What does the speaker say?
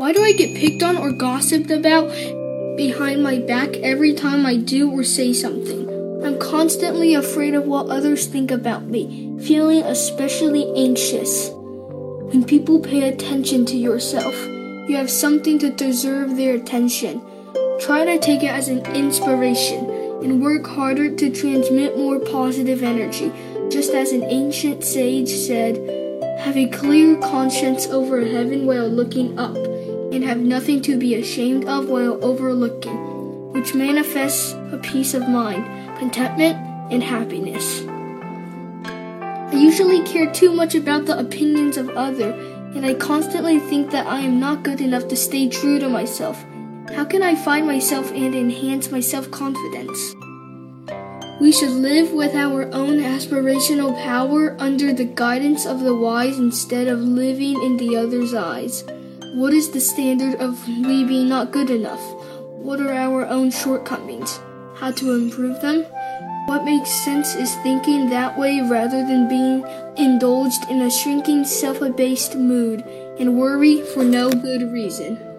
Why do I get picked on or gossiped about behind my back every time I do or say something? I'm constantly afraid of what others think about me, feeling especially anxious. When people pay attention to yourself, you have something to deserve their attention. Try to take it as an inspiration and work harder to transmit more positive energy. Just as an ancient sage said, have a clear conscience over heaven while looking up, and have nothing to be ashamed of while overlooking, which manifests a peace of mind, contentment, and happiness. I usually care too much about the opinions of others, and I constantly think that I am not good enough to stay true to myself. How can I find myself and enhance my self confidence? We should live with our own aspirational power under the guidance of the wise instead of living in the other's eyes. What is the standard of we being not good enough? What are our own shortcomings? How to improve them? What makes sense is thinking that way rather than being indulged in a shrinking, self abased mood and worry for no good reason.